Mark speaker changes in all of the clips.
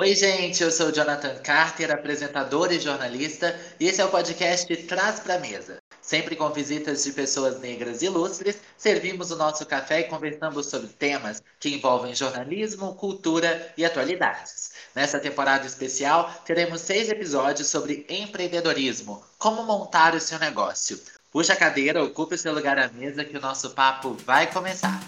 Speaker 1: Oi, gente, eu sou Jonathan Carter, apresentador e jornalista, e esse é o podcast Traz Pra Mesa. Sempre com visitas de pessoas negras ilustres, servimos o nosso café e conversamos sobre temas que envolvem jornalismo, cultura e atualidades. Nessa temporada especial, teremos seis episódios sobre empreendedorismo, como montar o seu negócio. Puxa a cadeira, ocupe o seu lugar à mesa que o nosso papo vai começar.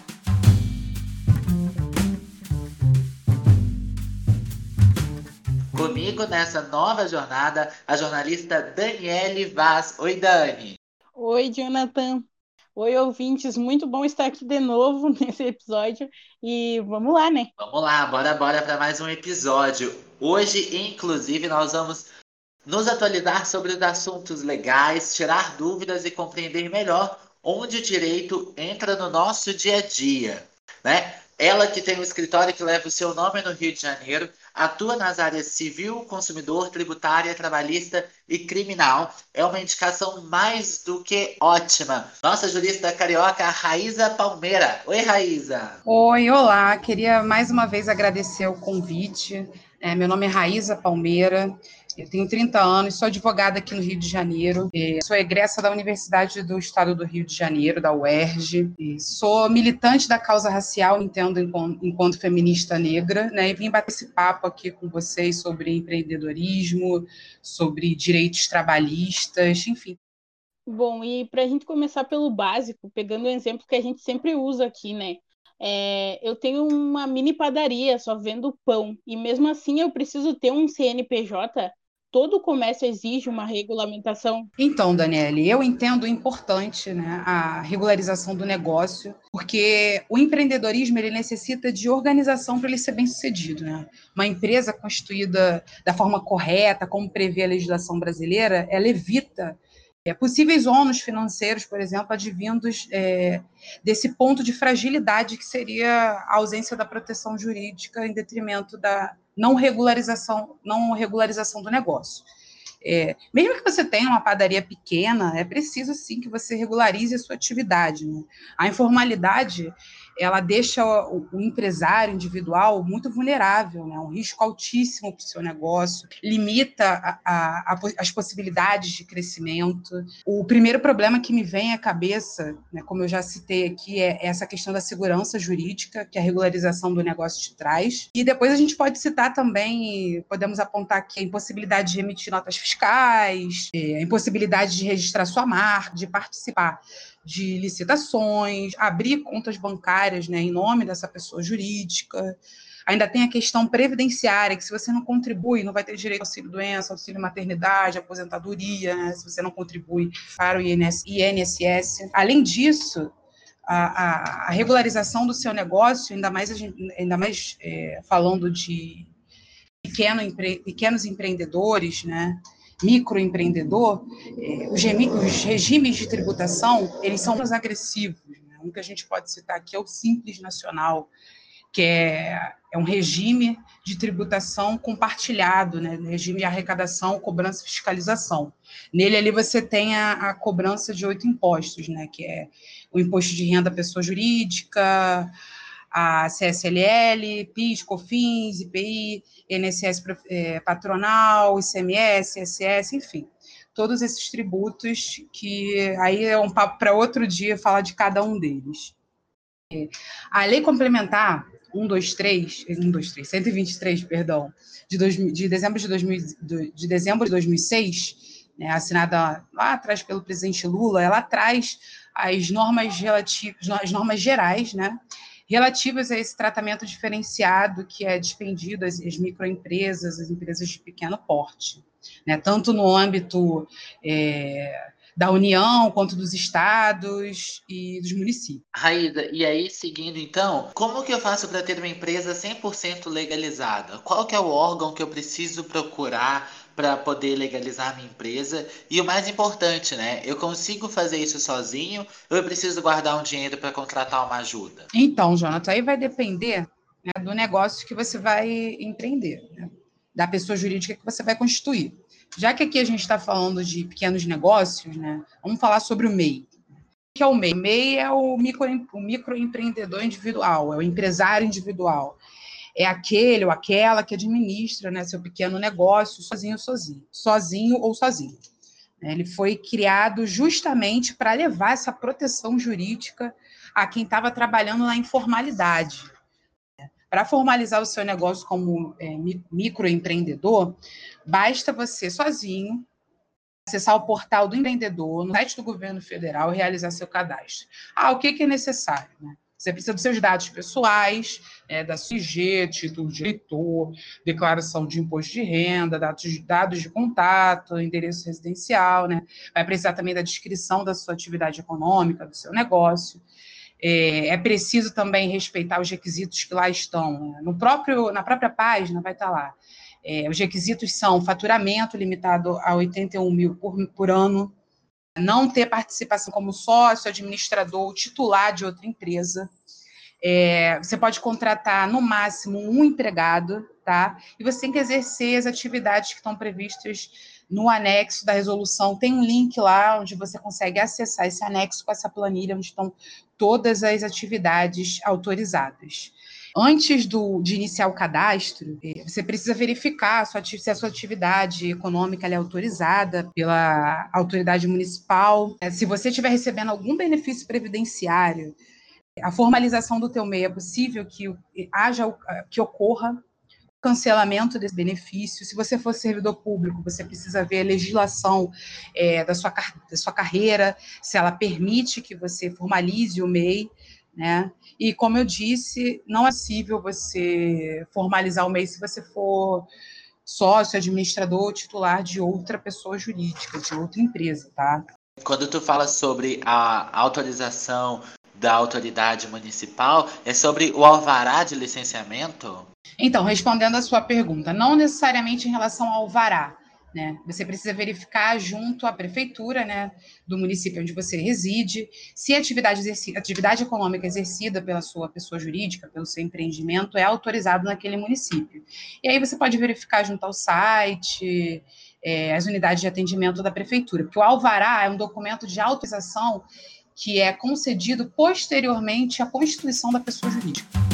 Speaker 1: Comigo nessa nova jornada, a jornalista Daniele Vaz. Oi, Dani.
Speaker 2: Oi, Jonathan. Oi, ouvintes. Muito bom estar aqui de novo nesse episódio. E vamos lá, né?
Speaker 1: Vamos lá, bora, bora para mais um episódio. Hoje, inclusive, nós vamos nos atualizar sobre os assuntos legais, tirar dúvidas e compreender melhor onde o direito entra no nosso dia a dia, né? Ela que tem um escritório que leva o seu nome no Rio de Janeiro, atua nas áreas civil, consumidor, tributária, trabalhista e criminal. É uma indicação mais do que ótima. Nossa jurista carioca, Raíza Palmeira. Oi, Raíza.
Speaker 3: Oi, olá. Queria mais uma vez agradecer o convite. É, meu nome é Raíza Palmeira. Eu tenho 30 anos, sou advogada aqui no Rio de Janeiro, sou egressa da Universidade do Estado do Rio de Janeiro, da UERJ, sou militante da causa racial, entendo enquanto feminista negra, né, e vim bater esse papo aqui com vocês sobre empreendedorismo, sobre direitos trabalhistas, enfim.
Speaker 2: Bom, e para a gente começar pelo básico, pegando o exemplo que a gente sempre usa aqui, né? É, eu tenho uma mini padaria, só vendo pão, e mesmo assim eu preciso ter um CNPJ todo comércio exige uma regulamentação?
Speaker 3: Então, Daniele, eu entendo importante né, a regularização do negócio, porque o empreendedorismo ele necessita de organização para ele ser bem sucedido. Né? Uma empresa constituída da forma correta, como prevê a legislação brasileira, ela evita é, possíveis ônus financeiros, por exemplo, advindos é, desse ponto de fragilidade que seria a ausência da proteção jurídica em detrimento da não regularização, não regularização do negócio. É, mesmo que você tenha uma padaria pequena, é preciso sim que você regularize a sua atividade. Né? A informalidade ela deixa o, empresário individual muito vulnerável, né? um risco altíssimo para o seu negócio, limita a, a, as possibilidades de crescimento. O primeiro problema que me vem à cabeça, né, como eu já citei aqui, é essa questão da segurança jurídica que a regularização do negócio te traz. E depois a gente pode citar também, podemos apontar aqui a impossibilidade de emitir notas fiscais, é, a impossibilidade de registrar sua marca, de participar de licitações, abrir contas bancárias né, em nome dessa pessoa jurídica. Ainda tem a questão previdenciária, que se você não contribui, não vai ter direito ao auxílio-doença, auxílio-maternidade, aposentadoria, né, se você não contribui para o INSS. Além disso, a, a, regularização do seu negócio, ainda mais, ainda mais é, falando de pequeno, empre, pequenos empreendedores, né, microempreendedor, é, os, os, regimes de tributação, eles são mais agressivos. Né? Um que a gente pode citar aqui é o Simples Nacional, que é, é um regime de tributação compartilhado, né? regime de arrecadação, cobrança e fiscalização. Nele ali você tem a, a cobrança de oito impostos, né? que é o imposto de renda à pessoa jurídica, a CSLL, PIS, COFINS, IPI, INSS é, patronal, ICMS, ISS, enfim, todos esses tributos que aí é um papo para outro dia falar de cada um deles. A lei complementar 123, 123, 123, perdão, de, dois, de dezembro de, 2000, de dezembro de 2006, né, assinada lá atrás pelo presidente Lula, ela traz as normas relativas, as normas gerais, né, relativas a esse tratamento diferenciado que é dispendido às, às microempresas, às empresas de pequeno porte, né? tanto no âmbito é, da União, quanto dos estados e dos municípios.
Speaker 1: Raída, e aí, seguindo então, como que eu faço para ter uma empresa 100% legalizada? Qual que é o órgão que eu preciso procurar para poder legalizar minha empresa. E o mais importante, né? Eu consigo fazer isso sozinho ou eu preciso guardar um dinheiro para contratar uma ajuda?
Speaker 3: Então, Jonathan, aí vai depender né, do negócio que você vai empreender, né? da pessoa jurídica que você vai constituir. Já que aqui a gente está falando de pequenos negócios, né? Vamos falar sobre o MEI. O que é o MEI? O MEI é o, micro, o microempreendedor individual, é o empresário individual é aquele ou aquela que administra né, seu pequeno negócio sozinho, sozinho, sozinho ou sozinho. Ele foi criado justamente para levar essa proteção jurídica a quem estava trabalhando na informalidade. Para formalizar o seu negócio como é, microempreendedor, basta você sozinho acessar o portal do empreendedor no site do governo federal e realizar seu cadastro. Ah, o que, que é necessário? Né? Você precisa dos seus dados pessoais, é, da SUG, título de eleitor, declaração de imposto de renda, dados, dados de contato, endereço residencial, né? Vai precisar também da descrição da sua atividade econômica, do seu negócio. É, é preciso também respeitar os requisitos que lá estão. Né? No próprio, na própria página vai estar lá. É, os requisitos são faturamento limitado a 81 mil por, por ano, não ter participação como sócio, administrador ou titular de outra empresa. É, você pode contratar no máximo um empregado, tá? E você tem que exercer as atividades que estão previstas no anexo da resolução. Tem um link lá onde você consegue acessar esse anexo com essa planilha, onde estão todas as atividades autorizadas. Antes do, de iniciar o cadastro, é, você precisa verificar se a sua atividade econômica é autorizada pela autoridade municipal. É, se você estiver recebendo algum benefício previdenciário, a formalização do teu MEI é possível que haja que ocorra cancelamento desse benefício. Se você for servidor público, você precisa ver a legislação é, da, sua, da sua carreira, se ela permite que você formalize o MEI né? E como eu disse, não é possível você formalizar o MEI se você for sócio, administrador, titular de outra pessoa jurídica, de outra empresa, tá?
Speaker 1: Quando tu fala sobre a autorização da autoridade municipal, é sobre o alvará de licenciamento?
Speaker 3: Então, respondendo a sua pergunta, não necessariamente em relação ao alvará, né? Você precisa verificar junto à prefeitura né, do município onde você reside se a atividade, atividade econômica exercida pela sua pessoa jurídica, pelo seu empreendimento, é autorizado naquele município. E aí você pode verificar junto ao site, é, as unidades de atendimento da prefeitura, porque o alvará é um documento de autorização que é concedido posteriormente à constituição da pessoa jurídica.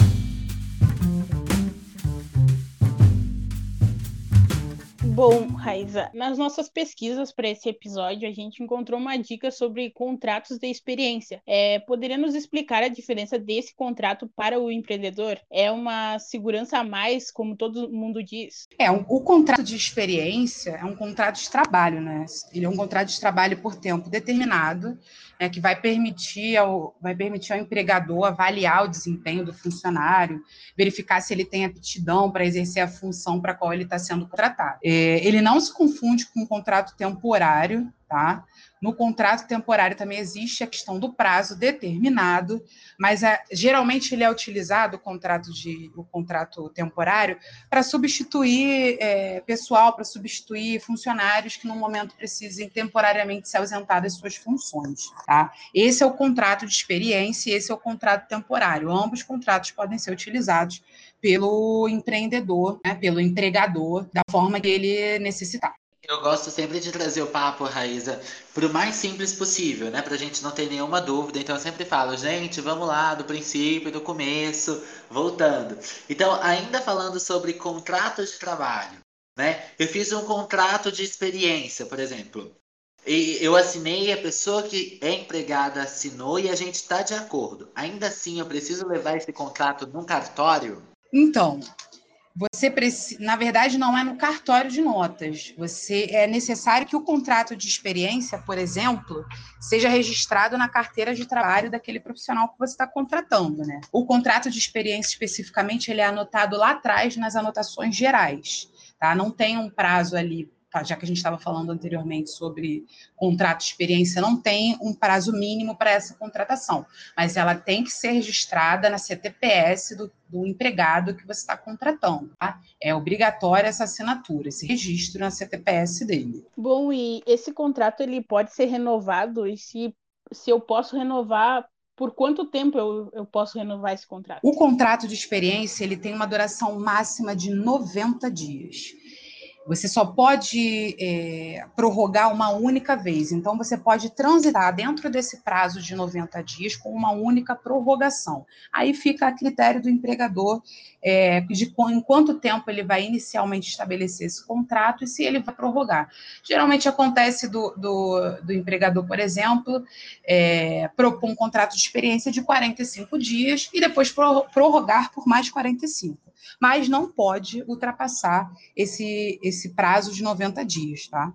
Speaker 2: Bom, Raiza, nas nossas pesquisas para esse episódio, a gente encontrou uma dica sobre contratos de experiência. É, poderia nos explicar a diferença desse contrato para o empreendedor? É uma segurança a mais, como todo mundo diz?
Speaker 3: É, o, o contrato de experiência é um contrato de trabalho, né? Ele é um contrato de trabalho por tempo determinado é, que vai permitir, ao, vai permitir ao empregador avaliar o desempenho do funcionário, verificar se ele tem aptidão para exercer a função para a qual ele está sendo contratado. É, ele não se confunde com um contrato temporário, tá? No contrato temporário também existe a questão do prazo determinado, mas é, geralmente ele é utilizado o contrato de o contrato temporário para substituir é, pessoal, para substituir funcionários que no momento precisem temporariamente se ausentar das suas funções. Tá? Esse é o contrato de experiência e esse é o contrato temporário. Ambos contratos podem ser utilizados pelo empreendedor, né, pelo empregador, da forma que ele necessitar.
Speaker 1: Eu gosto sempre de trazer o papo, Raíza, para o mais simples possível, né? Para a gente não ter nenhuma dúvida. Então eu sempre falo, gente, vamos lá, do princípio, do começo, voltando. Então, ainda falando sobre contratos de trabalho, né? Eu fiz um contrato de experiência, por exemplo. E eu assinei, a pessoa que é empregada assinou e a gente está de acordo. Ainda assim, eu preciso levar esse contrato num cartório?
Speaker 3: Então, você precisa, na verdade, não é no cartório de notas. Você é necessário que o contrato de experiência, por exemplo, seja registrado na carteira de trabalho daquele profissional que você está contratando, né? O contrato de experiência especificamente ele é anotado lá atrás nas anotações gerais, tá? Não tem um prazo ali Tá, já que a gente estava falando anteriormente sobre contrato de experiência, não tem um prazo mínimo para essa contratação, mas ela tem que ser registrada na CTPS do, do empregado que você está contratando. Tá? É obrigatória essa assinatura, esse registro na CTPS dele.
Speaker 2: Bom, e esse contrato ele pode ser renovado e se, se eu posso renovar por quanto tempo eu, eu posso renovar esse contrato?
Speaker 3: O contrato de experiência ele tem uma duração máxima de 90 dias. Você só pode é, prorrogar uma única vez. Então, você pode transitar dentro desse prazo de 90 dias com uma única prorrogação. Aí fica a critério do empregador é, de em quanto tempo ele vai inicialmente estabelecer esse contrato e se ele vai prorrogar. Geralmente acontece do, do, do empregador, por exemplo, é, propor um contrato de experiência de 45 dias e depois prorrogar por mais 45 mas não pode ultrapassar esse, esse prazo de 90 dias, tá?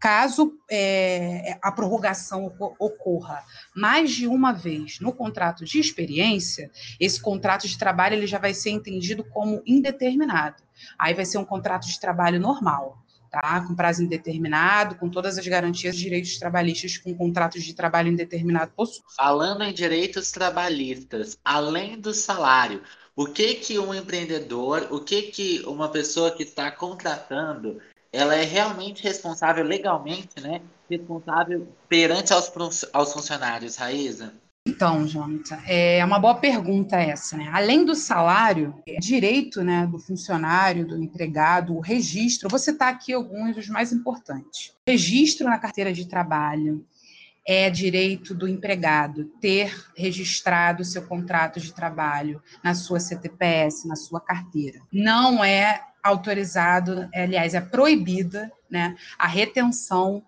Speaker 3: Caso é, a prorrogação ocorra mais de uma vez no contrato de experiência, esse contrato de trabalho ele já vai ser entendido como indeterminado. Aí vai ser um contrato de trabalho normal, tá? Com prazo indeterminado, com todas as garantias direitos trabalhistas com contratos de trabalho indeterminado possuem.
Speaker 1: Falando em direitos trabalhistas, além do salário, o que que um empreendedor, o que que uma pessoa que está contratando, ela é realmente responsável legalmente, né? Responsável perante aos, aos funcionários, Raíza?
Speaker 3: Então, Jonathan, é uma boa pergunta essa, né? Além do salário, é direito né, do funcionário, do empregado, o registro, você está aqui alguns dos mais importantes. Registro na carteira de trabalho, é direito do empregado ter registrado seu contrato de trabalho na sua CTPS, na sua carteira. Não é autorizado, aliás, é proibida né, a retenção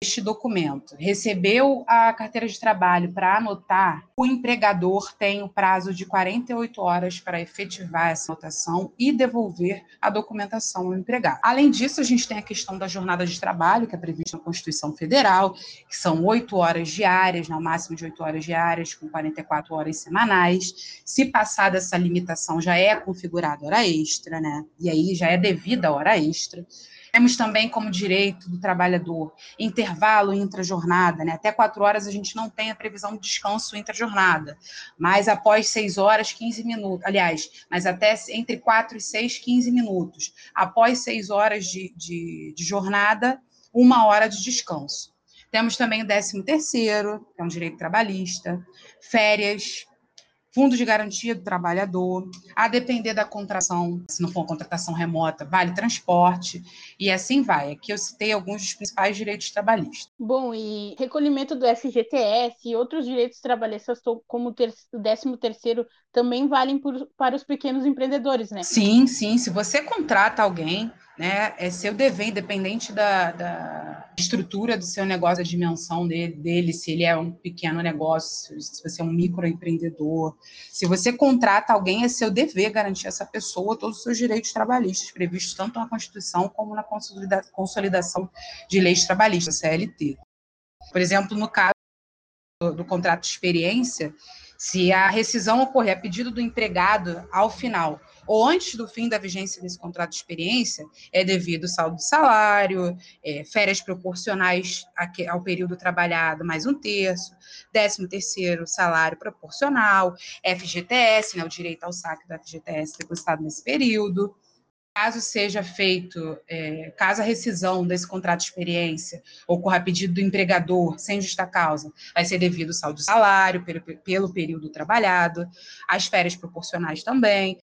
Speaker 3: deste documento. Recebeu a carteira de trabalho para anotar, o empregador tem o prazo de 48 horas para efetivar essa anotação e devolver a documentação ao empregado. Além disso, a gente tem a questão da jornada de trabalho, que é prevista na Constituição Federal, que são oito horas diárias, no máximo de oito horas diárias, com 44 horas semanais. Se passar dessa limitação, já é configurada hora extra, né? E aí já é devida hora extra. Temos também como direito do trabalhador intervalo intra-jornada, né? Até quatro horas a gente não tem a previsão de descanso intra-jornada, mas após seis horas, 15 minutos. Aliás, mas até entre quatro e seis, 15 minutos. Após seis horas de, de, de jornada, uma hora de descanso. Temos também o 13 terceiro, que é um direito trabalhista, férias, fundo de garantia do trabalhador, a depender da contratação, se não for uma contratação remota, vale transporte, e assim vai. Aqui eu citei alguns dos principais direitos trabalhistas.
Speaker 2: Bom, e recolhimento do FGTS e outros direitos trabalhistas, como o 13 terceiro, também valem por, para os pequenos empreendedores, né?
Speaker 3: Sim, sim. Se você contrata alguém né? É seu dever, independente da, da estrutura do seu negócio, a dimensão dele, dele, se ele é um pequeno negócio, se você é um microempreendedor. Se você contrata alguém, é seu dever garantir a essa pessoa todos os seus direitos trabalhistas, previstos tanto na Constituição como na consolidação de leis trabalhistas, CLT. Por exemplo, no caso do, do contrato de experiência, se a rescisão ocorrer a pedido do empregado ao final ou antes do fim da vigência desse contrato de experiência, é devido saldo de salário, é, férias proporcionais ao período trabalhado, mais um terço, décimo terceiro salário proporcional, FGTS, né, o direito ao saque do FGTS depositado nesse período. Caso seja feito, é, caso a rescisão desse contrato de experiência ocorra a pedido do empregador, sem justa causa, vai ser devido o saldo de salário pelo, pelo período trabalhado, as férias proporcionais também,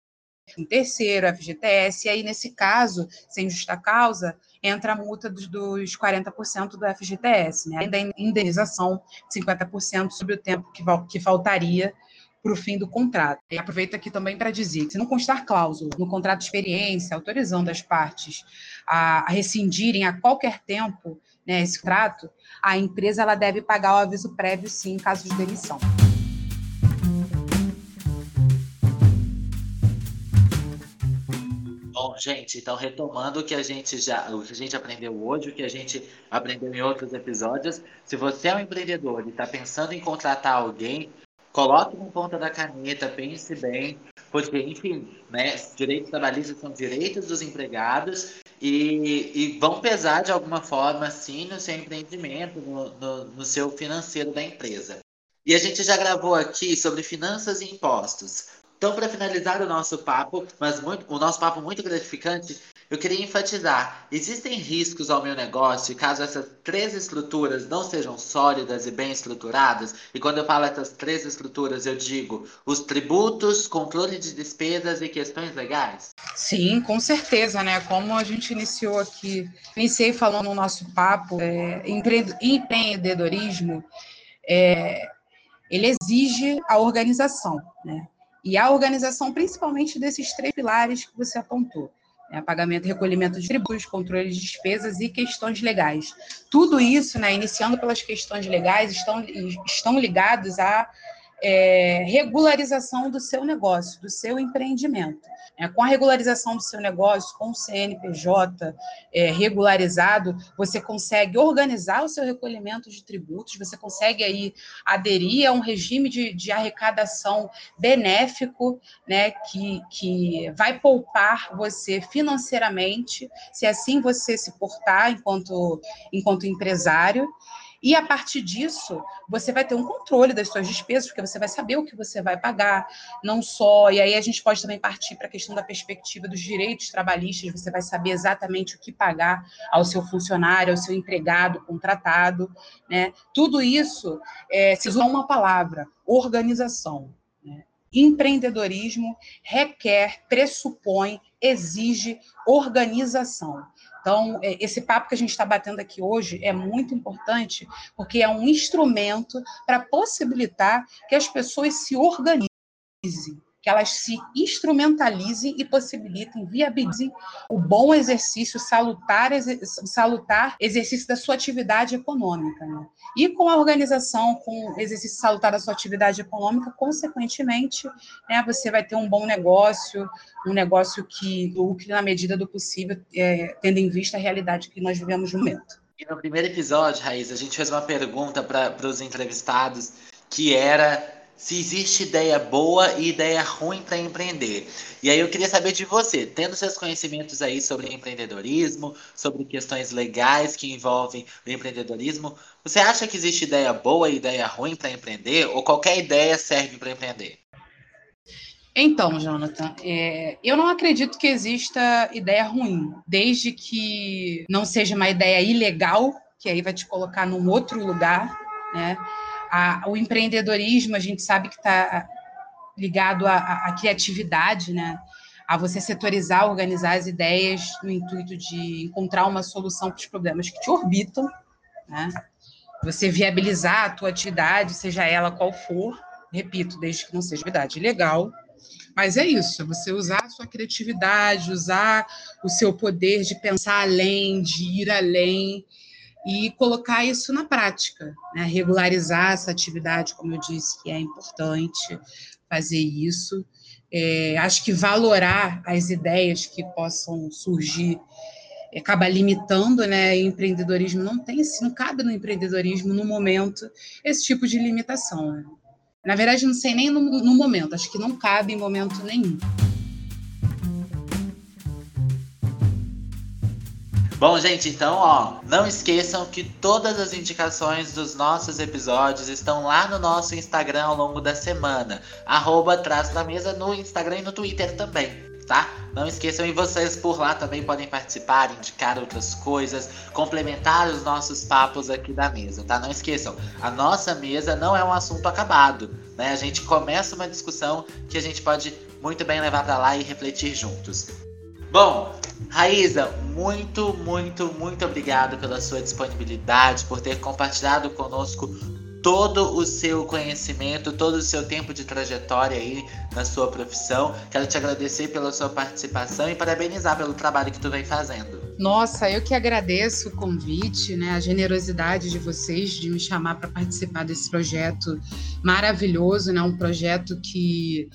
Speaker 3: um terceiro, FGTS, e aí, nesse caso, sem justa causa, entra a multa dos, dos 40% do FGTS, né? ainda a indenização de 50% sobre o tempo que, faltaria para o fim do contrato. E aproveito aqui também para dizer se não constar cláusula no contrato de experiência, autorizando as partes a, a rescindirem a qualquer tempo né, esse contrato, a empresa ela deve pagar o aviso prévio, sim, em caso de demissão.
Speaker 1: Gente, então retomando o que a gente já, o que a gente aprendeu hoje, o que a gente aprendeu em outros episódios, se você é um empreendedor e está pensando em contratar alguém, coloque na ponta da caneta, pense bem, porque, enfim, né, direitos trabalhistas são direitos dos empregados e, e vão pesar de alguma forma, sim, no seu empreendimento, no, no, no seu financeiro da empresa. E a gente já gravou aqui sobre finanças e impostos. Então, para finalizar o nosso papo, mas muito, o nosso papo muito gratificante, eu queria enfatizar: existem riscos ao meu negócio caso essas três estruturas não sejam sólidas e bem estruturadas? E quando eu falo essas três estruturas, eu digo os tributos, controle de despesas e questões legais?
Speaker 3: Sim, com certeza, né? Como a gente iniciou aqui, iniciei falando no nosso papo, é, empreendedorismo, é, ele exige a organização, né? E a organização, principalmente desses três pilares que você apontou. Né, pagamento e recolhimento de tributos, controle de despesas e questões legais. Tudo isso, né, iniciando pelas questões legais, estão, estão ligados à é, regularização do seu negócio, do seu empreendimento. É, com a regularização do seu negócio, com o CNPJ é, regularizado, você consegue organizar o seu recolhimento de tributos, você consegue aí aderir a um regime de, de arrecadação benéfico, né, que, que vai poupar você financeiramente, se assim você se portar enquanto, enquanto empresário. E a partir disso, você vai ter um controle das suas despesas, porque você vai saber o que você vai pagar, não só. E aí a gente pode também partir para a questão da perspectiva dos direitos trabalhistas, você vai saber exatamente o que pagar ao seu funcionário, ao seu empregado, contratado. Né? Tudo isso é, se usa uma palavra: organização. Né? Empreendedorismo requer, pressupõe, exige organização. Então, é, esse papo que a gente está batendo aqui hoje é muito importante, porque é um instrumento para possibilitar que as pessoas se organizem que elas se instrumentalizem e possibilitem, viabilizem o bom exercício, salutar, salutar exercício da sua atividade econômica. Né? E com a organização, com o exercício salutar da sua atividade econômica, consequentemente, né, você vai ter um bom negócio, um negócio que lucre na medida do possível, é, tendo em vista a realidade que nós vivemos no momento.
Speaker 1: E no primeiro episódio, Raíssa, a gente fez uma pergunta para os entrevistados que era se existe ideia boa e ideia ruim para empreender. E aí eu queria saber de você, tendo seus conhecimentos aí sobre empreendedorismo, sobre questões legais que envolvem o empreendedorismo, você acha que existe ideia boa e ideia ruim para empreender ou qualquer ideia serve para empreender?
Speaker 3: Então, Jonathan, é, eu não acredito que exista ideia ruim, desde que não seja uma ideia ilegal, que aí vai te colocar num outro lugar, né? A, o empreendedorismo, a gente sabe que está ligado à, à, criatividade, né? a você setorizar, organizar as ideias no intuito de encontrar uma solução para os problemas que te orbitam, né? você viabilizar a tua atividade, seja ela qual for, repito, desde que não seja atividade legal, mas é isso, é você usar a sua criatividade, usar o seu poder de pensar além, de ir além, e colocar isso na prática, né? regularizar essa atividade, como eu disse, que é importante fazer isso. É, acho que valorar as ideias que possam surgir acaba limitando, né? empreendedorismo não tem, não cabe no empreendedorismo no momento esse tipo de limitação. Né? Na verdade, não sei nem no, no momento, acho que não cabe em momento nenhum.
Speaker 1: Bom, gente, então, ó, não esqueçam que todas as indicações dos nossos episódios estão lá no nosso Instagram ao longo da semana. Arroba Traz da Mesa no Instagram e no Twitter também, tá? Não esqueçam, e vocês por lá também podem participar, indicar outras coisas, complementar os nossos papos aqui da mesa, tá? Não esqueçam, a nossa mesa não é um assunto acabado, né? A gente começa uma discussão que a gente pode muito bem levar para lá e refletir juntos. Bom, Raíza, muito, muito, muito obrigado pela sua disponibilidade, por ter compartilhado conosco todo o seu conhecimento, todo o seu tempo de trajetória aí na sua profissão. Quero te agradecer pela sua participação e parabenizar pelo trabalho que tu vem fazendo.
Speaker 3: Nossa, eu que agradeço o convite, né, a generosidade de vocês de me chamar para participar desse projeto maravilhoso, né, um projeto que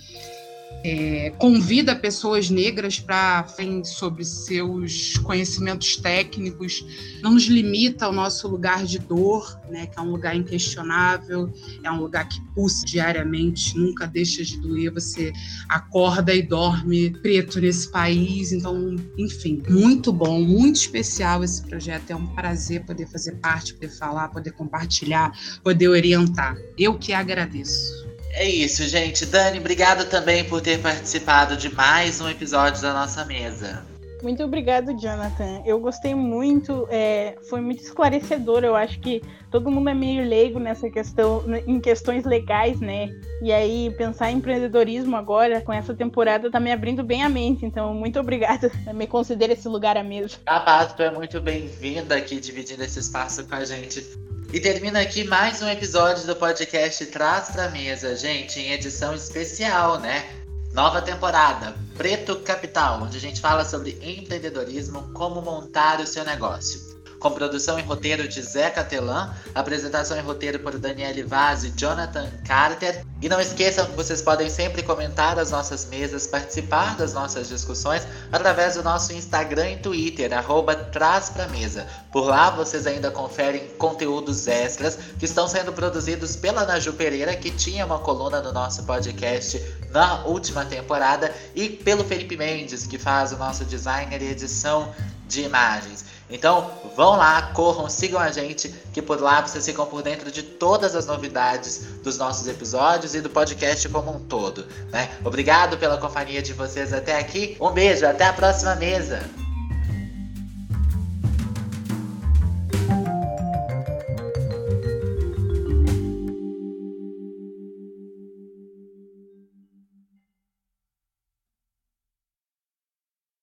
Speaker 3: é, convida pessoas negras para falar sobre seus conhecimentos técnicos, não nos limita ao nosso lugar de dor, né, que é um lugar inquestionável, é um lugar que pulsa diariamente, nunca deixa de doer, você acorda e dorme preto nesse país, então, enfim, muito bom, muito especial esse projeto, é um prazer poder fazer parte, poder falar, poder compartilhar, poder orientar. Eu que agradeço.
Speaker 1: É isso, gente. Dani, obrigado também por ter participado de mais um episódio da nossa mesa.
Speaker 2: Muito obrigado, Jonathan. Eu gostei muito, é, foi muito esclarecedor. Eu acho que todo mundo é meio leigo nessa questão, em questões legais, né? E aí, pensar em empreendedorismo agora, com essa temporada, tá me abrindo bem a mente. Então, muito obrigada. Me considere esse lugar a mesa.
Speaker 1: Capaz, tu é muito bem-vinda aqui, dividindo esse espaço com a gente. E termina aqui mais um episódio do podcast Traz pra Mesa, gente, em edição especial, né? Nova temporada, Preto Capital, onde a gente fala sobre empreendedorismo, como montar o seu negócio com produção e roteiro de Zé Catelan, apresentação e roteiro por Daniele Vaz e Jonathan Carter. E não esqueçam que vocês podem sempre comentar as nossas mesas, participar das nossas discussões através do nosso Instagram e Twitter, arroba Traz Pra Mesa. Por lá vocês ainda conferem conteúdos extras que estão sendo produzidos pela Naju Pereira, que tinha uma coluna no nosso podcast na última temporada, e pelo Felipe Mendes, que faz o nosso designer e edição de imagens. Então, vão lá, corram, sigam a gente, que por lá vocês ficam por dentro de todas as novidades dos nossos episódios e do podcast como um todo. Né? Obrigado pela companhia de vocês até aqui. Um beijo, até a próxima mesa.